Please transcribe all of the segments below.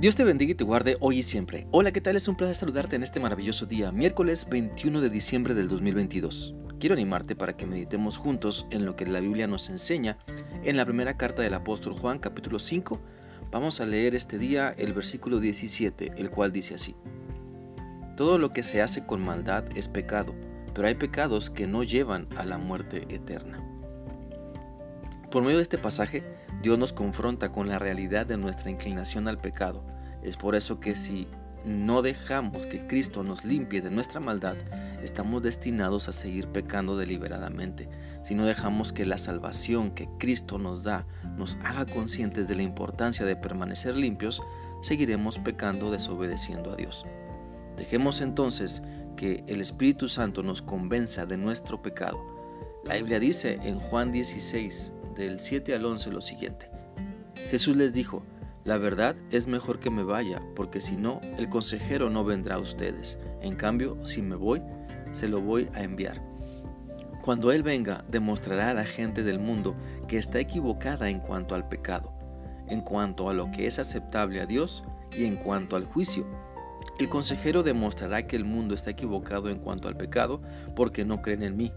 Dios te bendiga y te guarde hoy y siempre. Hola, ¿qué tal? Es un placer saludarte en este maravilloso día, miércoles 21 de diciembre del 2022. Quiero animarte para que meditemos juntos en lo que la Biblia nos enseña en la primera carta del apóstol Juan, capítulo 5. Vamos a leer este día el versículo 17, el cual dice así. Todo lo que se hace con maldad es pecado, pero hay pecados que no llevan a la muerte eterna. Por medio de este pasaje, Dios nos confronta con la realidad de nuestra inclinación al pecado. Es por eso que si no dejamos que Cristo nos limpie de nuestra maldad, estamos destinados a seguir pecando deliberadamente. Si no dejamos que la salvación que Cristo nos da nos haga conscientes de la importancia de permanecer limpios, seguiremos pecando desobedeciendo a Dios. Dejemos entonces que el Espíritu Santo nos convenza de nuestro pecado. La Biblia dice en Juan 16, del 7 al 11 lo siguiente. Jesús les dijo, la verdad es mejor que me vaya, porque si no, el consejero no vendrá a ustedes. En cambio, si me voy, se lo voy a enviar. Cuando Él venga, demostrará a la gente del mundo que está equivocada en cuanto al pecado, en cuanto a lo que es aceptable a Dios y en cuanto al juicio. El consejero demostrará que el mundo está equivocado en cuanto al pecado porque no creen en mí.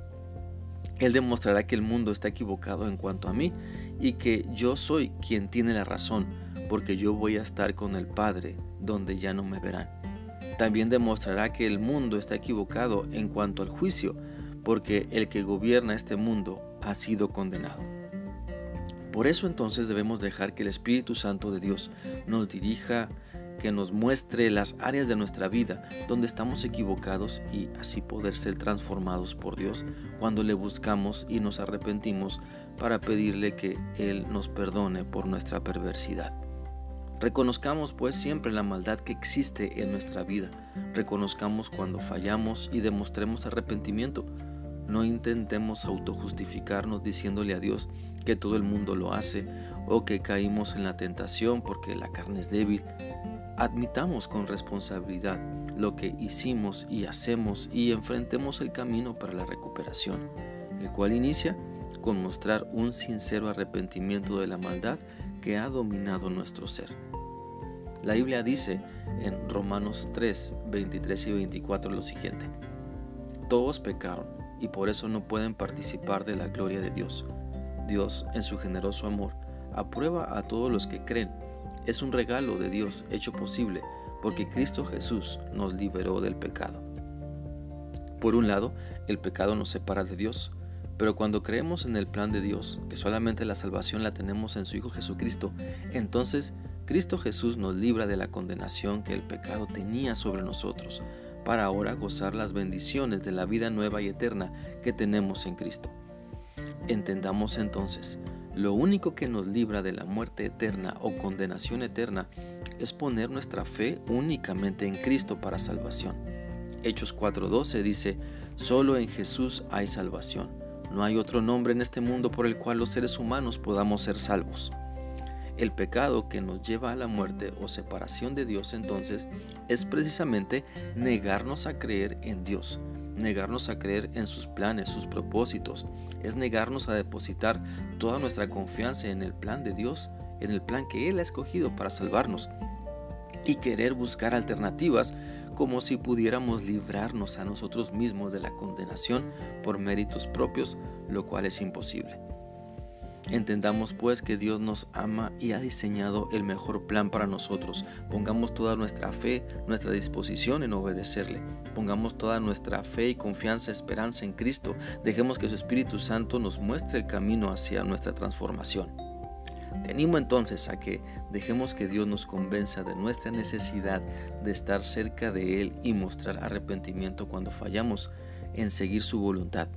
Él demostrará que el mundo está equivocado en cuanto a mí y que yo soy quien tiene la razón, porque yo voy a estar con el Padre, donde ya no me verán. También demostrará que el mundo está equivocado en cuanto al juicio, porque el que gobierna este mundo ha sido condenado. Por eso entonces debemos dejar que el Espíritu Santo de Dios nos dirija, que nos muestre las áreas de nuestra vida donde estamos equivocados y así poder ser transformados por Dios cuando le buscamos y nos arrepentimos para pedirle que Él nos perdone por nuestra perversidad. Reconozcamos pues siempre la maldad que existe en nuestra vida. Reconozcamos cuando fallamos y demostremos arrepentimiento. No intentemos autojustificarnos diciéndole a Dios que todo el mundo lo hace o que caímos en la tentación porque la carne es débil Admitamos con responsabilidad lo que hicimos y hacemos y enfrentemos el camino para la recuperación, el cual inicia con mostrar un sincero arrepentimiento de la maldad que ha dominado nuestro ser. La Biblia dice en Romanos 3, 23 y 24 lo siguiente. Todos pecaron y por eso no pueden participar de la gloria de Dios. Dios, en su generoso amor, aprueba a todos los que creen es un regalo de Dios hecho posible porque Cristo Jesús nos liberó del pecado. Por un lado, el pecado nos separa de Dios, pero cuando creemos en el plan de Dios, que solamente la salvación la tenemos en su Hijo Jesucristo, entonces Cristo Jesús nos libra de la condenación que el pecado tenía sobre nosotros, para ahora gozar las bendiciones de la vida nueva y eterna que tenemos en Cristo. Entendamos entonces, lo único que nos libra de la muerte eterna o condenación eterna es poner nuestra fe únicamente en Cristo para salvación. Hechos 4:12 dice, solo en Jesús hay salvación. No hay otro nombre en este mundo por el cual los seres humanos podamos ser salvos. El pecado que nos lleva a la muerte o separación de Dios entonces es precisamente negarnos a creer en Dios, negarnos a creer en sus planes, sus propósitos, es negarnos a depositar toda nuestra confianza en el plan de Dios, en el plan que Él ha escogido para salvarnos, y querer buscar alternativas como si pudiéramos librarnos a nosotros mismos de la condenación por méritos propios, lo cual es imposible. Entendamos pues que Dios nos ama y ha diseñado el mejor plan para nosotros. Pongamos toda nuestra fe, nuestra disposición en obedecerle. Pongamos toda nuestra fe y confianza, esperanza en Cristo. Dejemos que su Espíritu Santo nos muestre el camino hacia nuestra transformación. Te animo entonces a que dejemos que Dios nos convenza de nuestra necesidad de estar cerca de Él y mostrar arrepentimiento cuando fallamos en seguir su voluntad.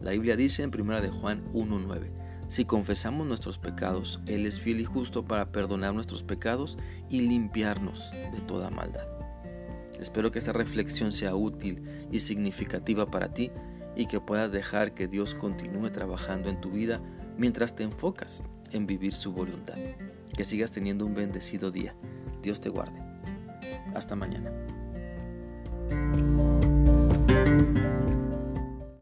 La Biblia dice en 1 de Juan 1.9 si confesamos nuestros pecados, Él es fiel y justo para perdonar nuestros pecados y limpiarnos de toda maldad. Espero que esta reflexión sea útil y significativa para ti y que puedas dejar que Dios continúe trabajando en tu vida mientras te enfocas en vivir su voluntad. Que sigas teniendo un bendecido día. Dios te guarde. Hasta mañana.